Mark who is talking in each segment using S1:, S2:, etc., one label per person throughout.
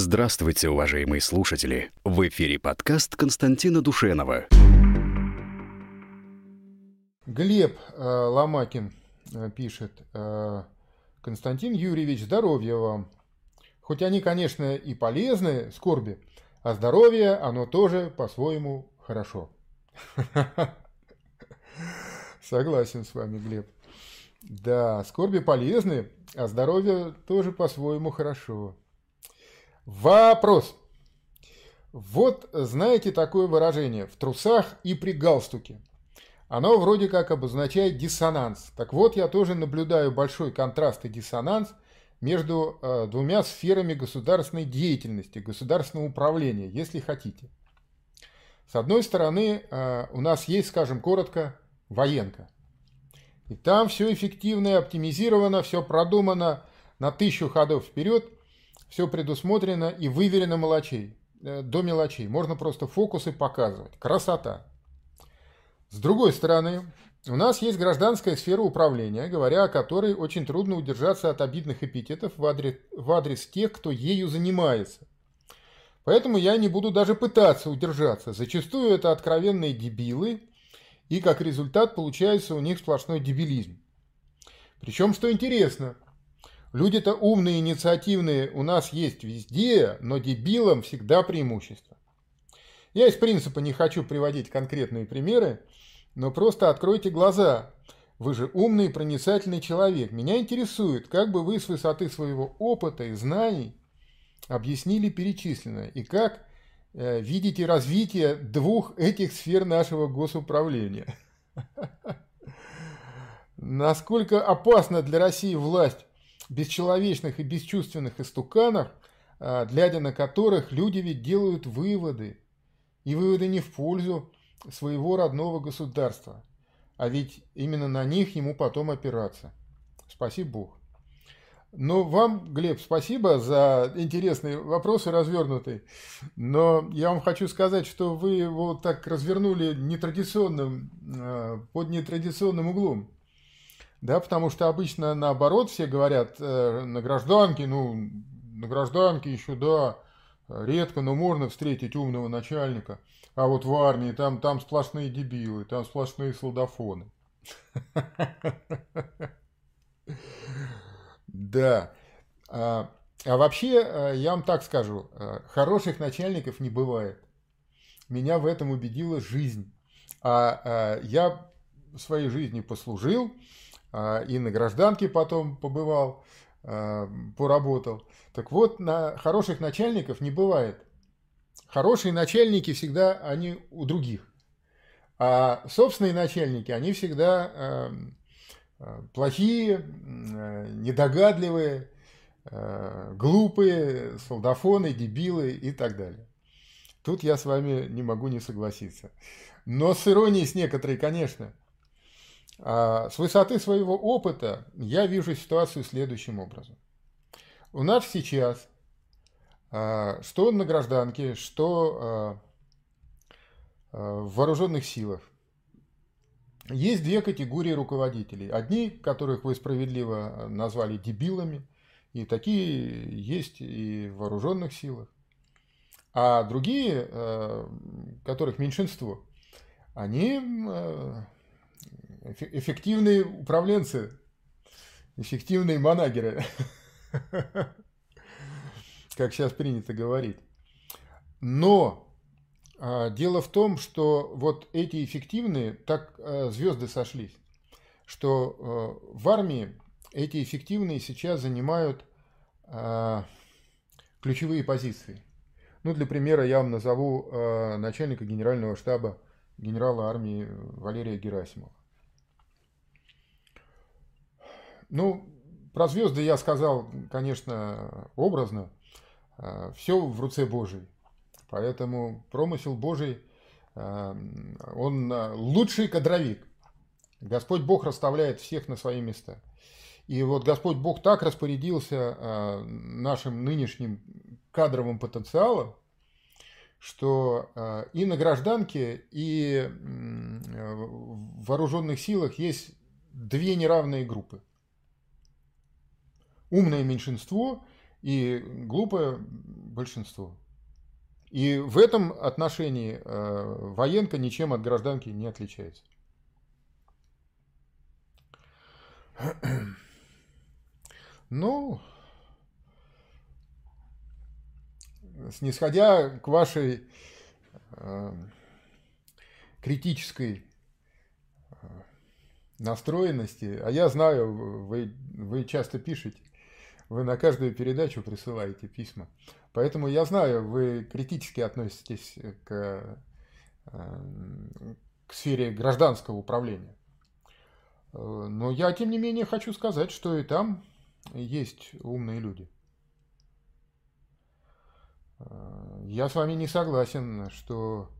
S1: Здравствуйте, уважаемые слушатели! В эфире подкаст Константина Душенова.
S2: Глеб э, Ломакин э, пишет. Э, Константин Юрьевич, здоровья вам. Хоть они, конечно, и полезны, скорби, а здоровье, оно тоже по-своему хорошо. Согласен с вами, Глеб. Да, скорби полезны, а здоровье тоже по-своему хорошо. Вопрос. Вот знаете такое выражение «в трусах и при галстуке». Оно вроде как обозначает диссонанс. Так вот, я тоже наблюдаю большой контраст и диссонанс между э, двумя сферами государственной деятельности, государственного управления, если хотите. С одной стороны, э, у нас есть, скажем коротко, военка. И там все эффективно и оптимизировано, все продумано на тысячу ходов вперед – все предусмотрено и выверено мелочей, э, до мелочей. Можно просто фокусы показывать. Красота. С другой стороны, у нас есть гражданская сфера управления, говоря о которой очень трудно удержаться от обидных эпитетов в адрес, в адрес тех, кто ею занимается. Поэтому я не буду даже пытаться удержаться. Зачастую это откровенные дебилы, и как результат получается у них сплошной дебилизм. Причем, что интересно – Люди-то умные, инициативные у нас есть везде, но дебилам всегда преимущество. Я из принципа не хочу приводить конкретные примеры, но просто откройте глаза. Вы же умный и проницательный человек. Меня интересует, как бы вы с высоты своего опыта и знаний объяснили перечисленное и как э, видите развитие двух этих сфер нашего госуправления. Насколько опасна для России власть бесчеловечных и бесчувственных истуканах, а, глядя на которых люди ведь делают выводы. И выводы не в пользу своего родного государства. А ведь именно на них ему потом опираться. Спасибо Бог. Но вам, Глеб, спасибо за интересные вопросы развернутые. Но я вам хочу сказать, что вы его так развернули нетрадиционным, а, под нетрадиционным углом. Да, потому что обычно наоборот все говорят э, на гражданке, ну, на гражданке еще, да, редко, но можно встретить умного начальника. А вот в армии там, там сплошные дебилы, там сплошные солдафоны. Да. А, а вообще, э, я вам так скажу, э, хороших начальников не бывает. Меня в этом убедила жизнь. А, а я в своей жизни послужил, и на гражданке потом побывал, а, поработал. Так вот, на хороших начальников не бывает. Хорошие начальники всегда они у других. А собственные начальники, они всегда а, плохие, недогадливые, глупые, солдафоны, дебилы и так далее. Тут я с вами не могу не согласиться. Но с иронией с некоторой, конечно – а с высоты своего опыта я вижу ситуацию следующим образом. У нас сейчас, а, что на гражданке, что а, в вооруженных силах, есть две категории руководителей. Одни, которых вы справедливо назвали дебилами, и такие есть и в вооруженных силах. А другие, которых меньшинство, они эффективные управленцы, эффективные манагеры, как сейчас принято говорить. Но а, дело в том, что вот эти эффективные, так а, звезды сошлись, что а, в армии эти эффективные сейчас занимают а, ключевые позиции. Ну, для примера я вам назову а, начальника генерального штаба генерала армии Валерия Герасимова. Ну, про звезды я сказал, конечно, образно. А, Все в руце Божьей. Поэтому промысел Божий, а, он а, лучший кадровик. Господь Бог расставляет всех на свои места. И вот Господь Бог так распорядился нашим нынешним кадровым потенциалом, что и на гражданке, и в вооруженных силах есть две неравные группы умное меньшинство и глупое большинство. И в этом отношении э, военка ничем от гражданки не отличается. Ну, снисходя к вашей э, критической э, настроенности, а я знаю, вы, вы часто пишете, вы на каждую передачу присылаете письма. Поэтому я знаю, вы критически относитесь к, э, к сфере гражданского управления. Э, но я, тем не менее, хочу сказать, что и там есть умные люди. Э, я с вами не согласен, что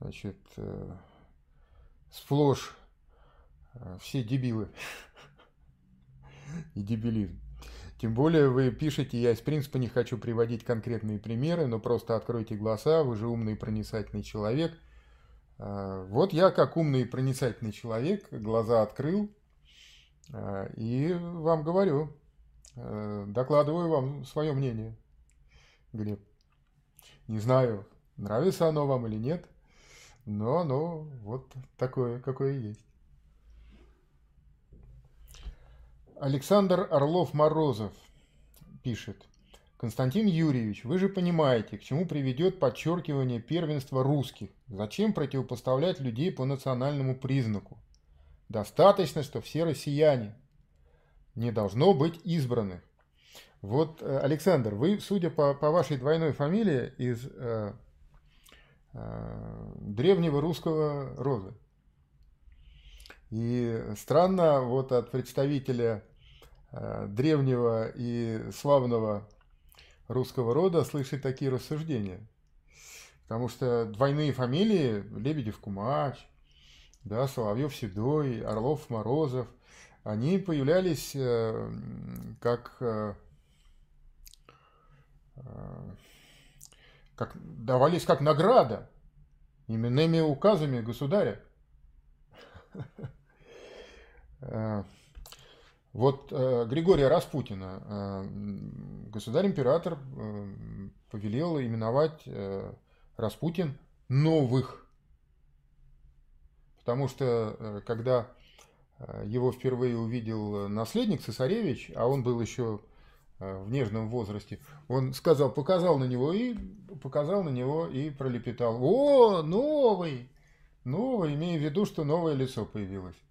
S2: значит, сплошь все дебилы и дебилизм. Тем более вы пишете, я из принципа не хочу приводить конкретные примеры, но просто откройте глаза, вы же умный и проницательный человек. А, вот я, как умный и проницательный человек, глаза открыл а, и вам говорю, а, докладываю вам свое мнение, Глеб. Не знаю, нравится оно вам или нет, но оно вот такое, какое есть. Александр Орлов-Морозов пишет. Константин Юрьевич, вы же понимаете, к чему приведет подчеркивание первенства русских. Зачем противопоставлять людей по национальному признаку? Достаточно, что все россияне. Не должно быть избранных. Вот, э, Александр, вы, судя по, по вашей двойной фамилии, из э, э, древнего русского рода. И странно вот от представителя древнего и славного русского рода слышать такие рассуждения. Потому что двойные фамилии Лебедев Кумач, да, Соловьев Седой, Орлов Морозов, они появлялись э, как, э, как давались как награда именными указами государя. Вот э, Григория Распутина э, государь-император э, повелел именовать э, Распутин новых. Потому что э, когда э, его впервые увидел наследник цесаревич, а он был еще э, в нежном возрасте, он сказал, показал на него и показал на него и пролепетал. О, новый! Новый, имея в виду, что новое лицо появилось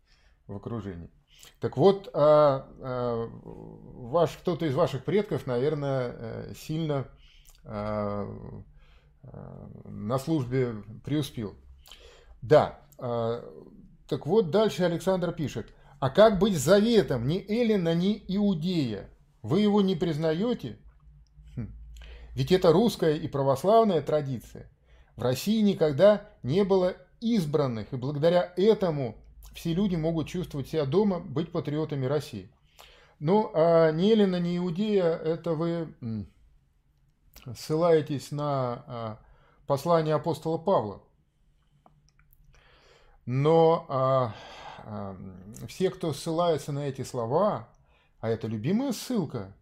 S2: в окружении. Так вот, а, а, ваш, кто-то из ваших предков, наверное, э, сильно а, на службе преуспел. Да, так вот дальше Александр пишет. А как быть с заветом ни Эллина, ни Иудея? Вы его не признаете? Хм. Ведь это русская и православная традиция. В России никогда не было избранных, и благодаря этому все люди могут чувствовать себя дома, быть патриотами России. Ну, а ни Елена, ни Иудея, это вы ссылаетесь на а, послание апостола Павла. Но а, а, все, кто ссылается на эти слова, а это любимая ссылка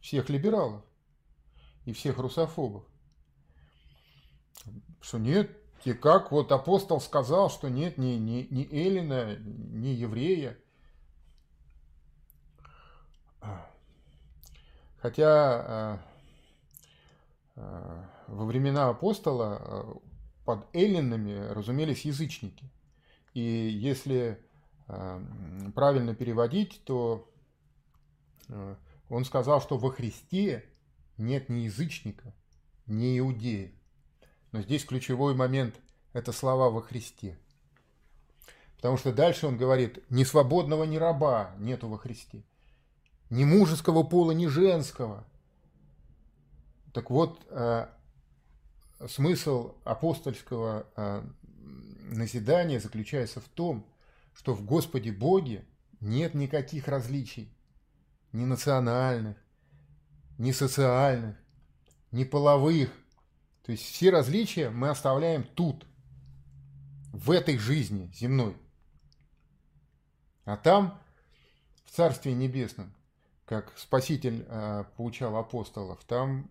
S2: всех либералов и всех русофобов, что нет, и как вот апостол сказал, что нет ни, ни, ни Эллина, ни еврея. Хотя а, а, во времена апостола а, под эллинами разумелись язычники. И если правильно переводить, то он сказал, что во Христе нет ни язычника, ни иудея. Но здесь ключевой момент – это слова во Христе. Потому что дальше он говорит, ни свободного, ни раба нету во Христе. Ни мужеского пола, ни женского. Так вот, э, смысл апостольского э, назидания заключается в том, что в Господе Боге нет никаких различий, ни национальных, ни социальных, ни половых, то есть все различия мы оставляем тут, в этой жизни земной. А там, в Царстве Небесном, как Спаситель поучал апостолов, там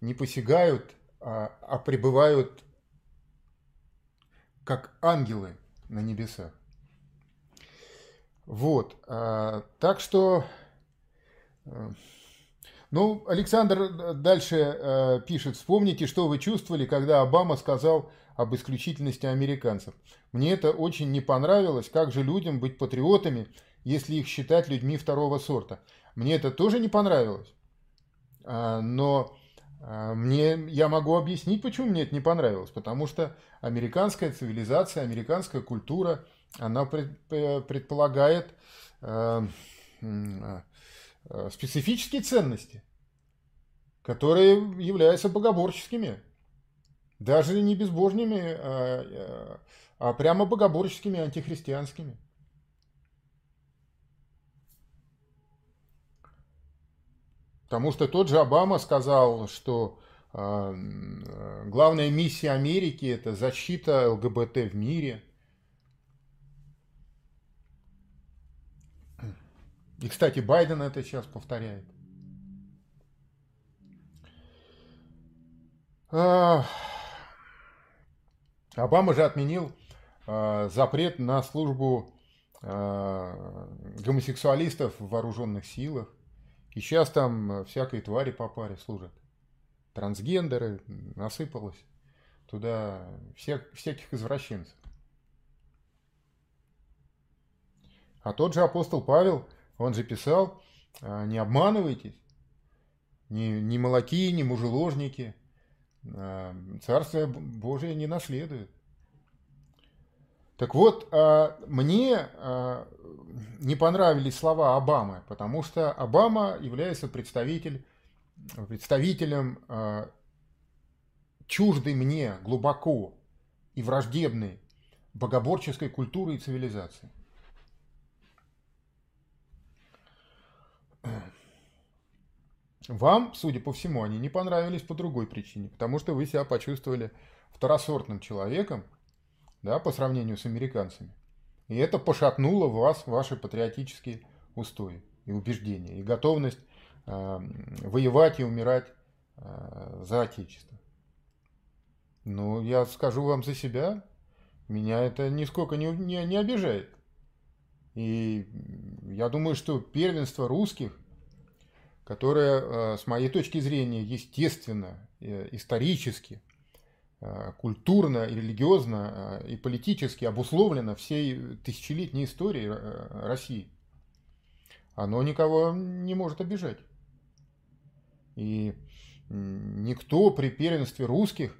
S2: не посягают, а, а пребывают как ангелы на небесах. Вот. Так что ну, Александр дальше э, пишет, вспомните, что вы чувствовали, когда Обама сказал об исключительности американцев. Мне это очень не понравилось, как же людям быть патриотами, если их считать людьми второго сорта. Мне это тоже не понравилось, а, но а, мне, я могу объяснить, почему мне это не понравилось. Потому что американская цивилизация, американская культура, она предполагает э, Э, специфические ценности, которые являются богоборческими. Даже не безбожными, а, а прямо богоборческими, антихристианскими. Потому что тот же Обама сказал, что э, главная миссия Америки – это защита ЛГБТ в мире – И, кстати, Байден это сейчас повторяет. Обама же отменил а, запрет на службу а, гомосексуалистов в вооруженных силах. И сейчас там всякой твари по паре служат. Трансгендеры, насыпалось туда всех, всяких извращенцев. А тот же апостол Павел он же писал, «А, не обманывайтесь, ни, ни молоки, ни мужеложники, а, Царствие Божие не наследует. Так вот, а, мне не понравились слова Обамы, потому что Обама является представитель, представителем чуждой мне глубоко и враждебной богоборческой культуры и цивилизации. Вам, судя по всему, они не понравились по другой причине, потому что вы себя почувствовали второсортным человеком, да, по сравнению с американцами. И это пошатнуло вас, ваши патриотические устои и убеждения, и готовность э, воевать и умирать э, за Отечество. Ну, я скажу вам за себя, меня это нисколько не, не, не обижает. И я думаю, что первенство русских которая, э, с моей точки зрения, естественно, э, исторически, э, культурно и религиозно и политически обусловлено всей тысячелетней историей России. Оно никого не может обижать. И никто при первенстве русских,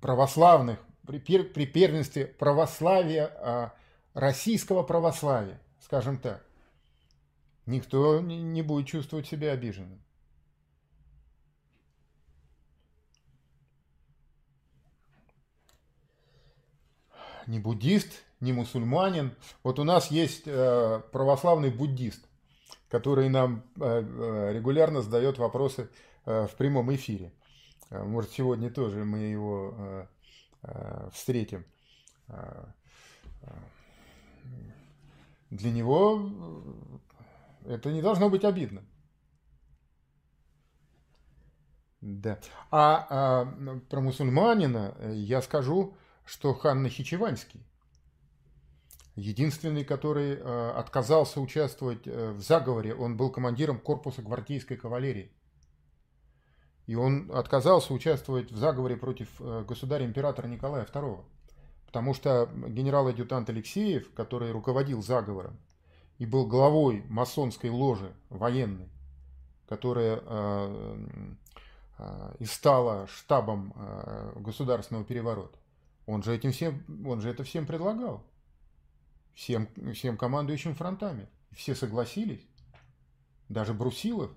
S2: православных, при первенстве православия, российского православия, скажем так, никто не будет чувствовать себя обиженным. Ни буддист, ни мусульманин. Вот у нас есть э, православный буддист, который нам э, э, регулярно задает вопросы в прямом эфире. Может, сегодня тоже мы его встретим. Для него это не должно быть обидно. Да. А, а про мусульманина э, я скажу, что хан Нахичеванский, единственный, который а, отказался участвовать э, в заговоре, он был командиром корпуса гвардейской кавалерии. И он отказался участвовать в заговоре против государя-императора Николая II. Потому что генерал-адъютант Алексеев, который руководил заговором, и был главой масонской ложи военной, которая э, э, и стала штабом э, государственного переворота. Он же, этим всем, он же это всем предлагал, всем, всем командующим фронтами. Все согласились. Даже Брусилов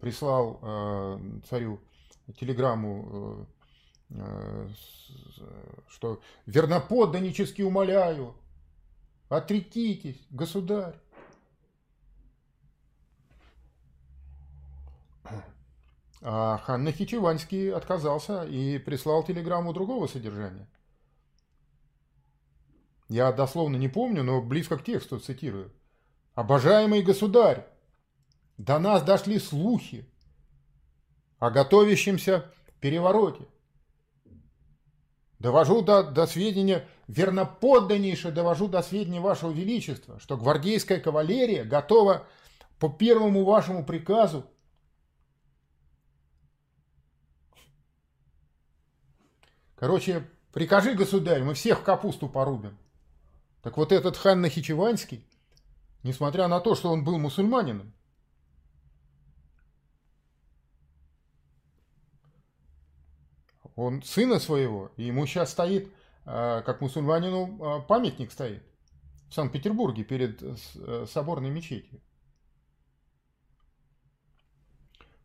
S2: прислал э, царю телеграмму, э, э, что верноподданнически умоляю, Отрекитесь, государь. А хан Нахичеванский отказался и прислал телеграмму другого содержания. Я дословно не помню, но близко к тексту цитирую. «Обожаемый государь, до нас дошли слухи о готовящемся перевороте. Довожу до, до сведения, верноподданнейше довожу до сведения Вашего Величества, что гвардейская кавалерия готова по первому вашему приказу Короче, прикажи, государь, мы всех капусту порубим. Так вот этот хан Нахичеванский, несмотря на то, что он был мусульманином, он сына своего, и ему сейчас стоит, а, как мусульманину, а, памятник стоит в Санкт-Петербурге перед э, соборной мечетью.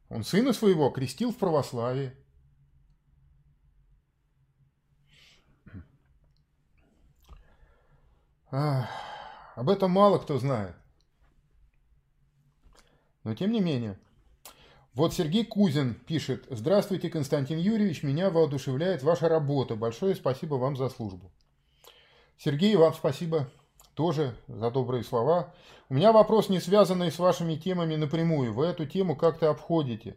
S2: Он сына своего крестил в православии. Об этом мало кто знает. Но тем не менее. Вот Сергей Кузин пишет. Здравствуйте, Константин Юрьевич. Меня воодушевляет ваша работа. Большое спасибо вам за службу. Сергей, вам спасибо тоже за добрые слова. У меня вопрос, не связанный с вашими темами напрямую. Вы эту тему как-то обходите.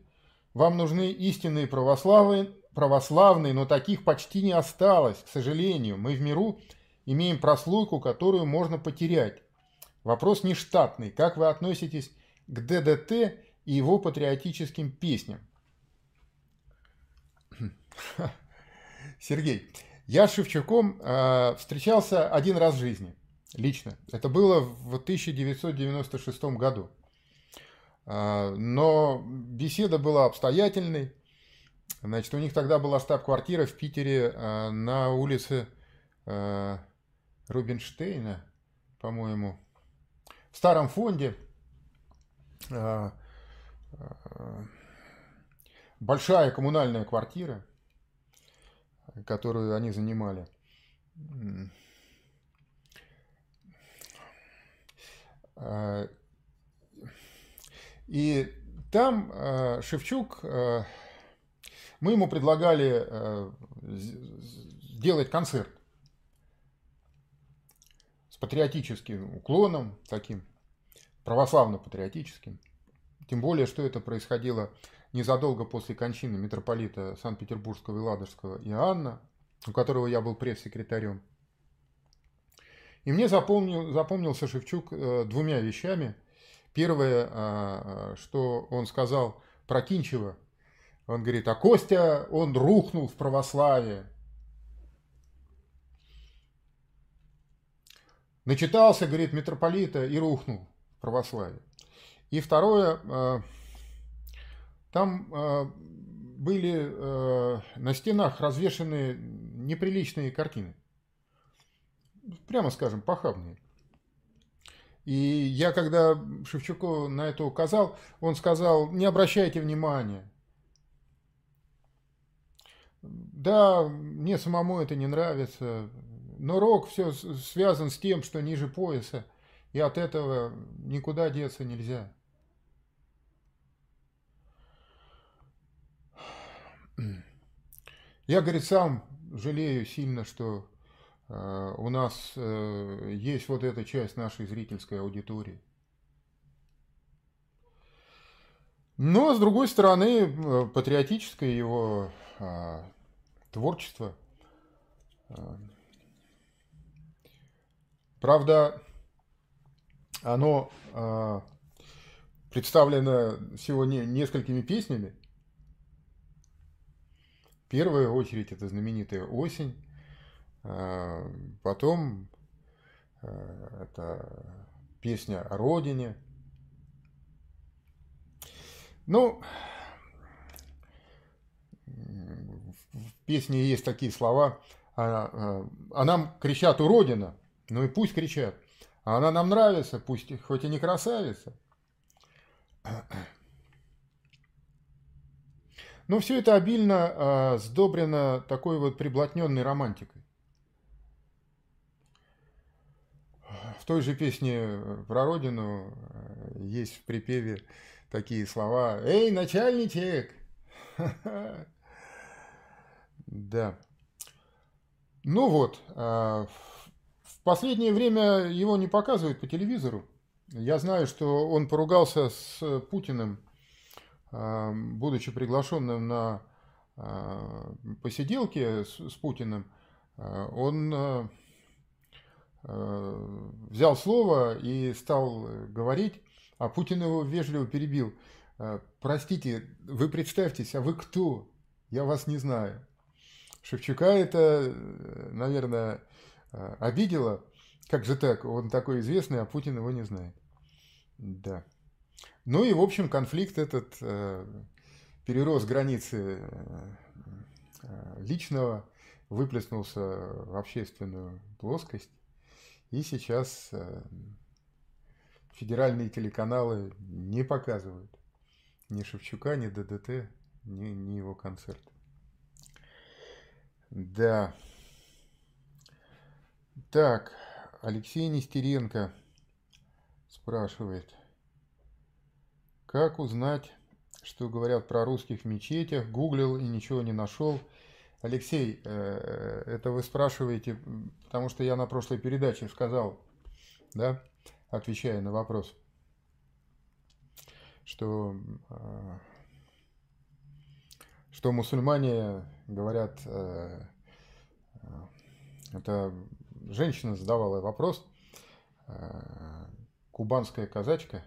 S2: Вам нужны истинные православные, православные, но таких почти не осталось, к сожалению. Мы в миру имеем прослойку, которую можно потерять. Вопрос не штатный. Как вы относитесь к ДДТ и его патриотическим песням? Сергей, я с Шевчуком э, встречался один раз в жизни, лично. Это было в 1996 году. Э, но беседа была обстоятельной. Значит, у них тогда была штаб-квартира в Питере э, на улице Рубинштейна, по-моему, в старом фонде большая коммунальная квартира, которую они занимали. А, и там Шевчук, мы ему предлагали сделать концерт патриотическим уклоном, таким православно-патриотическим. Тем более, что это происходило незадолго после кончины митрополита Санкт-Петербургского и Ладожского Иоанна, у которого я был пресс-секретарем. И мне запомнил, запомнился Шевчук э, двумя вещами. Первое, э, э, что он сказал про Кинчева. Он говорит, а Костя, он рухнул в православие. Начитался, говорит, митрополита и рухнул в православие. И второе, э, там э, были э, на стенах развешаны неприличные картины. Прямо скажем, похабные. И я, когда Шевчуку на это указал, он сказал, не обращайте внимания. Да, мне самому это не нравится, но рок все связан с тем, что ниже пояса, и от этого никуда деться нельзя. Я, говорит, сам жалею сильно, что э, у нас э, есть вот эта часть нашей зрительской аудитории. Но, с другой стороны, э, патриотическое его э, творчество э, Правда, оно э, представлено сегодня несколькими песнями. В первую очередь это знаменитая «Осень», э, потом э, это песня о родине. Ну, в песне есть такие слова, а, а нам кричат «Уродина», ну и пусть кричат. А она нам нравится, пусть хоть и не красавица. Но все это обильно э, сдобрено такой вот приблотненной романтикой. В той же песне про родину есть в припеве такие слова «Эй, начальничек!» Да. Ну вот, в последнее время его не показывают по телевизору. Я знаю, что он поругался с Путиным, а, будучи приглашенным на а, посиделки с Путиным. Он взял слово и стал говорить, а Путин его вежливо перебил. Простите, вы представьтесь, а вы кто? Я вас не знаю. Шевчука это, наверное, обидело. Как же так? Он такой известный, а Путин его не знает. Да. Ну и, в общем, конфликт этот э, перерос границы э, э, личного, выплеснулся в общественную плоскость. И сейчас э, федеральные телеканалы не показывают ни Шевчука, ни ДДТ, ни, ни его концерт. Да. Так. Алексей Нестеренко спрашивает, как узнать, что говорят про русских в мечетях, гуглил и ничего не нашел. Алексей, э, это вы спрашиваете, потому что я на прошлой передаче сказал, да, отвечая на вопрос, что, э, что мусульмане говорят, э, это женщина задавала вопрос, э, кубанская казачка,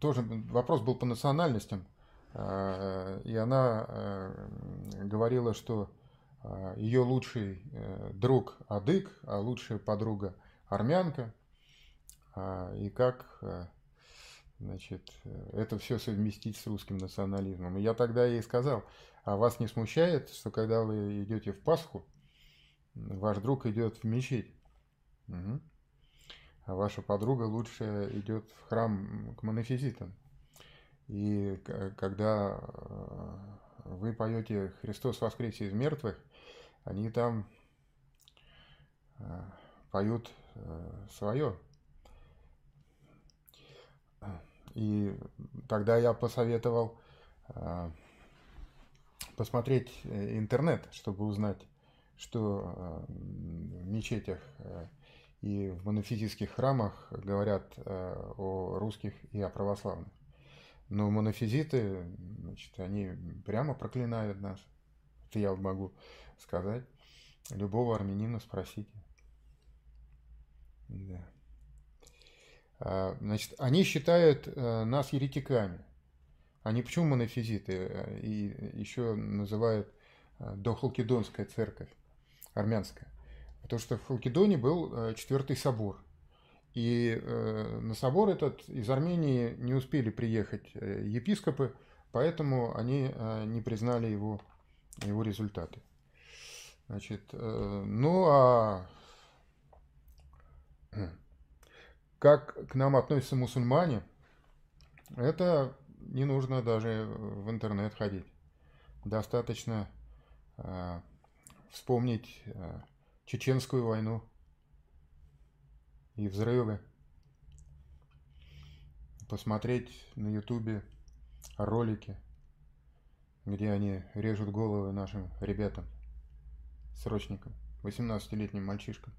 S2: тоже вопрос был по национальностям, э, и она э, говорила, что ее лучший друг адык, а лучшая подруга армянка, и как значит, это все совместить с русским национализмом. И я тогда ей сказал, а вас не смущает, что когда вы идете в Пасху, Ваш друг идет в мечеть. Угу. А ваша подруга лучше идет в храм к монофизитам. И когда э, вы поете «Христос воскресе из мертвых», они там э, поют э, свое. И тогда я посоветовал посмотреть интернет, чтобы узнать, что в мечетях и в монофизитских храмах говорят э, о русских и о православных. Но монофизиты, значит, они прямо проклинают нас. Это я могу сказать. Любого армянина спросите. Да. А, значит, они считают нас еретиками. Они почему монофизиты? И еще называют Дохлокедонская церковь армянская. Потому что в Халкидоне был э, четвертый собор. И э, на собор этот из Армении не успели приехать э, епископы, поэтому они не признали его, его результаты. Значит, ну а как к нам относятся мусульмане, это не нужно даже в интернет ходить. Достаточно вспомнить Чеченскую войну и взрывы, посмотреть на ютубе ролики, где они режут головы нашим ребятам, срочникам, 18-летним мальчишкам.